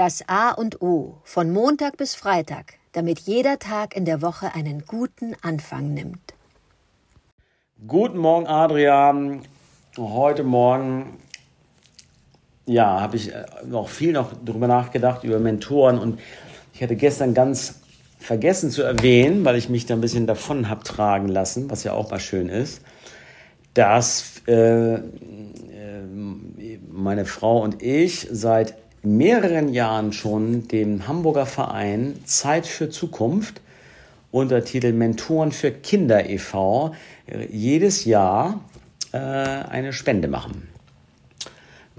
Das A und O von Montag bis Freitag, damit jeder Tag in der Woche einen guten Anfang nimmt. Guten Morgen, Adrian. Heute Morgen ja, habe ich äh, noch viel noch darüber nachgedacht, über Mentoren. Und ich hatte gestern ganz vergessen zu erwähnen, weil ich mich da ein bisschen davon habe tragen lassen, was ja auch mal schön ist, dass äh, äh, meine Frau und ich seit mehreren Jahren schon dem Hamburger Verein Zeit für Zukunft unter Titel Mentoren für Kinder e.V. jedes Jahr äh, eine Spende machen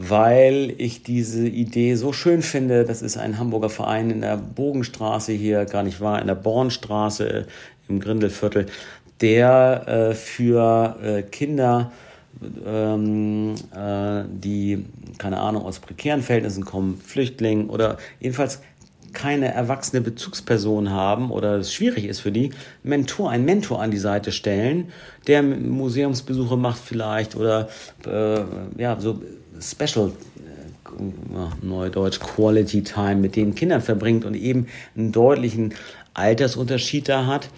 weil ich diese Idee so schön finde. Das ist ein Hamburger Verein in der Bogenstraße hier, gar nicht wahr, in der Bornstraße im Grindelviertel, der äh, für äh, Kinder, ähm, äh, die, keine Ahnung, aus prekären Verhältnissen kommen, Flüchtlingen oder jedenfalls keine erwachsene Bezugsperson haben oder es schwierig ist für die, Mentor, einen Mentor an die Seite stellen, der Museumsbesuche macht vielleicht oder äh, ja, so Special äh, Neudeutsch Quality Time mit den Kindern verbringt und eben einen deutlichen Altersunterschied da hat.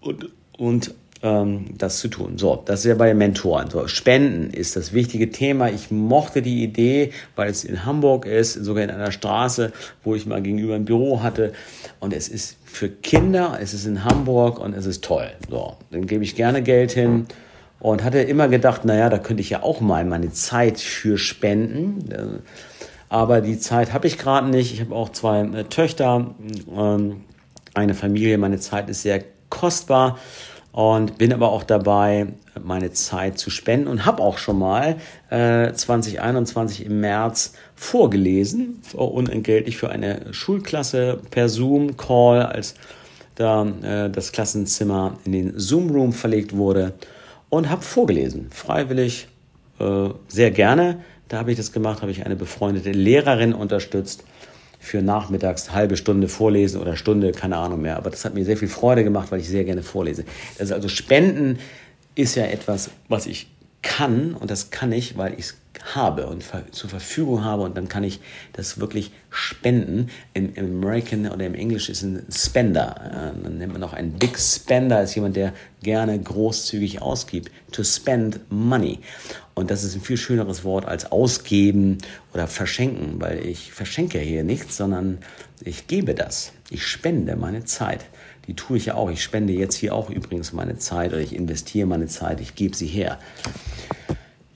Und, und ähm, das zu tun. So, das ist ja bei Mentoren. So, Spenden ist das wichtige Thema. Ich mochte die Idee, weil es in Hamburg ist, sogar in einer Straße, wo ich mal gegenüber ein Büro hatte. Und es ist für Kinder, es ist in Hamburg und es ist toll. So, dann gebe ich gerne Geld hin und hatte immer gedacht, naja, da könnte ich ja auch mal meine Zeit für spenden. Aber die Zeit habe ich gerade nicht. Ich habe auch zwei äh, Töchter, ähm, eine Familie. Meine Zeit ist sehr kostbar und bin aber auch dabei, meine Zeit zu spenden und habe auch schon mal äh, 2021 im März vorgelesen, unentgeltlich für eine Schulklasse per Zoom-Call, als da äh, das Klassenzimmer in den Zoom-Room verlegt wurde und habe vorgelesen, freiwillig, äh, sehr gerne. Da habe ich das gemacht, habe ich eine befreundete Lehrerin unterstützt für nachmittags halbe Stunde vorlesen oder Stunde, keine Ahnung mehr. Aber das hat mir sehr viel Freude gemacht, weil ich sehr gerne vorlese. Ist also Spenden ist ja etwas, was ich kann und das kann ich, weil ich es habe und zur Verfügung habe und dann kann ich das wirklich spenden. Im, im American oder im Englisch ist ein Spender. Äh, dann nennt man auch einen Big Spender, ist jemand, der gerne großzügig ausgibt. To spend money. Und das ist ein viel schöneres Wort als ausgeben oder verschenken, weil ich verschenke hier nichts, sondern ich gebe das. Ich spende meine Zeit. Die tue ich ja auch. Ich spende jetzt hier auch übrigens meine Zeit oder ich investiere meine Zeit. Ich gebe sie her.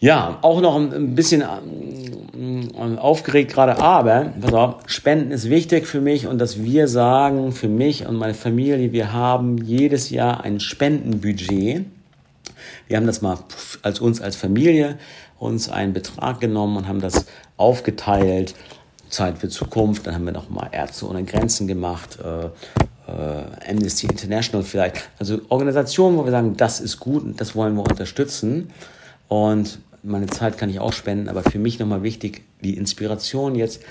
Ja, auch noch ein bisschen ähm, aufgeregt gerade, aber pass auf, Spenden ist wichtig für mich und dass wir sagen, für mich und meine Familie, wir haben jedes Jahr ein Spendenbudget. Wir haben das mal als uns als Familie uns einen Betrag genommen und haben das aufgeteilt. Zeit für Zukunft, dann haben wir noch mal Ärzte ohne Grenzen gemacht, äh, äh, Amnesty International vielleicht. Also Organisationen, wo wir sagen, das ist gut und das wollen wir unterstützen. Und meine Zeit kann ich auch spenden, aber für mich nochmal wichtig, die Inspiration jetzt,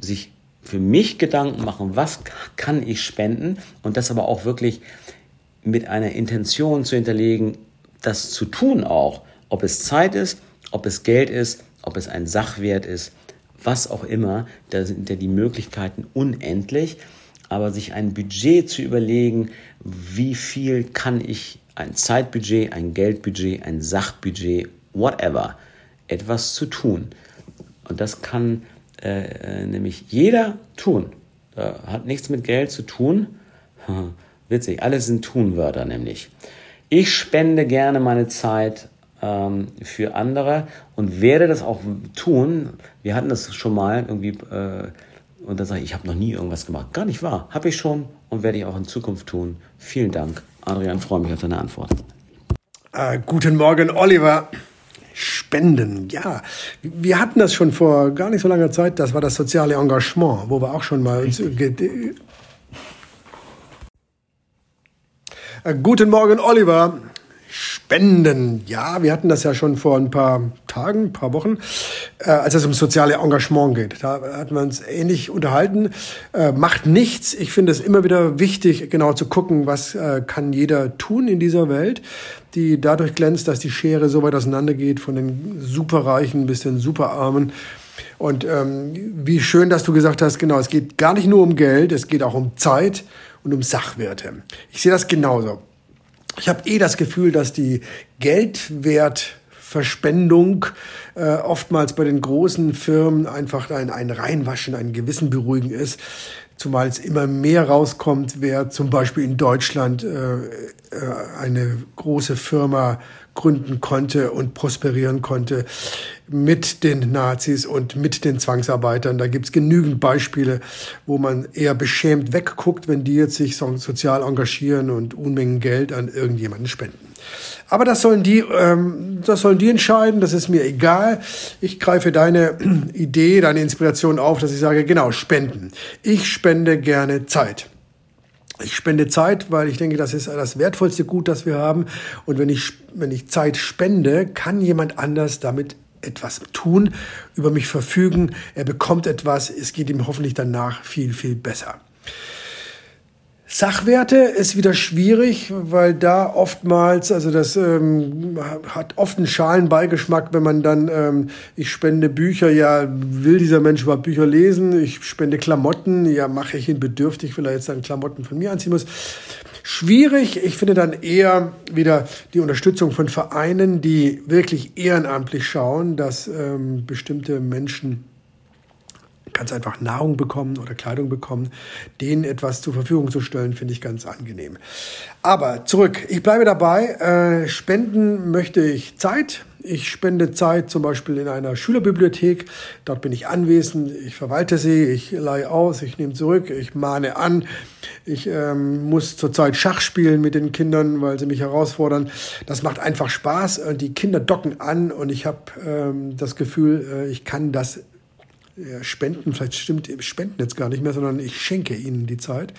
sich für mich Gedanken machen, was kann ich spenden und das aber auch wirklich mit einer Intention zu hinterlegen, das zu tun auch, ob es Zeit ist, ob es Geld ist, ob es ein Sachwert ist, was auch immer, da sind ja die Möglichkeiten unendlich, aber sich ein Budget zu überlegen, wie viel kann ich, ein Zeitbudget, ein Geldbudget, ein Sachbudget whatever, etwas zu tun. Und das kann äh, äh, nämlich jeder tun. Da hat nichts mit Geld zu tun. Witzig, alles sind Tunwörter nämlich. Ich spende gerne meine Zeit ähm, für andere und werde das auch tun. Wir hatten das schon mal irgendwie äh, und dann sage ich, ich habe noch nie irgendwas gemacht. Gar nicht wahr. Habe ich schon und werde ich auch in Zukunft tun. Vielen Dank. Adrian, freue mich auf deine Antwort. Äh, guten Morgen, Oliver. Spenden, ja. Wir hatten das schon vor gar nicht so langer Zeit. Das war das soziale Engagement, wo wir auch schon mal uns. Äh, guten Morgen, Oliver. Spenden. Ja, wir hatten das ja schon vor ein paar Tagen, ein paar Wochen, äh, als es um soziale Engagement geht. Da hatten wir uns ähnlich unterhalten. Äh, macht nichts. Ich finde es immer wieder wichtig, genau zu gucken, was äh, kann jeder tun in dieser Welt, die dadurch glänzt, dass die Schere so weit auseinandergeht von den Superreichen bis den Superarmen. Und ähm, wie schön, dass du gesagt hast, genau, es geht gar nicht nur um Geld, es geht auch um Zeit und um Sachwerte. Ich sehe das genauso. Ich habe eh das Gefühl, dass die Geldwertverspendung äh, oftmals bei den großen Firmen einfach ein, ein Reinwaschen, ein Gewissen beruhigen ist. Zumal es immer mehr rauskommt, wer zum Beispiel in Deutschland äh, äh eine große Firma gründen konnte und prosperieren konnte mit den Nazis und mit den Zwangsarbeitern. Da gibt's genügend Beispiele, wo man eher beschämt wegguckt, wenn die jetzt sich sozial engagieren und Unmengen Geld an irgendjemanden spenden. Aber das sollen die, ähm, das sollen die entscheiden. Das ist mir egal. Ich greife deine Idee, deine Inspiration auf, dass ich sage, genau, spenden. Ich spende gerne Zeit. Ich spende Zeit, weil ich denke, das ist das wertvollste Gut, das wir haben. Und wenn ich, wenn ich Zeit spende, kann jemand anders damit etwas tun, über mich verfügen. Er bekommt etwas. Es geht ihm hoffentlich danach viel, viel besser. Sachwerte ist wieder schwierig, weil da oftmals, also das ähm, hat oft einen Schalenbeigeschmack, wenn man dann, ähm, ich spende Bücher, ja, will dieser Mensch überhaupt Bücher lesen? Ich spende Klamotten, ja, mache ich ihn bedürftig, weil er jetzt dann Klamotten von mir anziehen muss. Schwierig, ich finde dann eher wieder die Unterstützung von Vereinen, die wirklich ehrenamtlich schauen, dass ähm, bestimmte Menschen ganz einfach Nahrung bekommen oder Kleidung bekommen, denen etwas zur Verfügung zu stellen, finde ich ganz angenehm. Aber zurück, ich bleibe dabei. Äh, spenden möchte ich Zeit. Ich spende Zeit zum Beispiel in einer Schülerbibliothek. Dort bin ich anwesend. Ich verwalte sie, ich leihe aus, ich nehme zurück, ich mahne an. Ich ähm, muss zurzeit Schach spielen mit den Kindern, weil sie mich herausfordern. Das macht einfach Spaß. Die Kinder docken an und ich habe ähm, das Gefühl, äh, ich kann das spenden, vielleicht stimmt Spenden jetzt gar nicht mehr, sondern ich schenke ihnen die Zeit.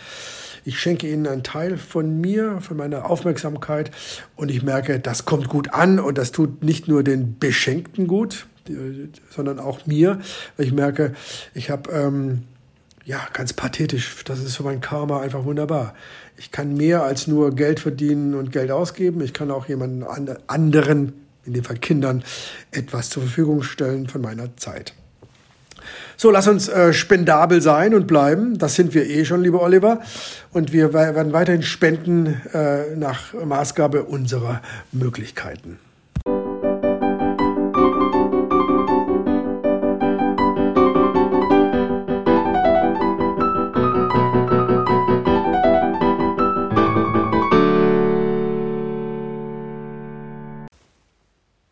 Ich schenke ihnen einen Teil von mir, von meiner Aufmerksamkeit und ich merke, das kommt gut an und das tut nicht nur den Beschenkten gut, sondern auch mir. Ich merke, ich habe, ähm, ja, ganz pathetisch, das ist für mein Karma einfach wunderbar. Ich kann mehr als nur Geld verdienen und Geld ausgeben. Ich kann auch jemanden anderen, in dem Fall Kindern, etwas zur Verfügung stellen von meiner Zeit. So, lass uns äh, spendabel sein und bleiben. Das sind wir eh schon, lieber Oliver. Und wir werden weiterhin spenden äh, nach Maßgabe unserer Möglichkeiten.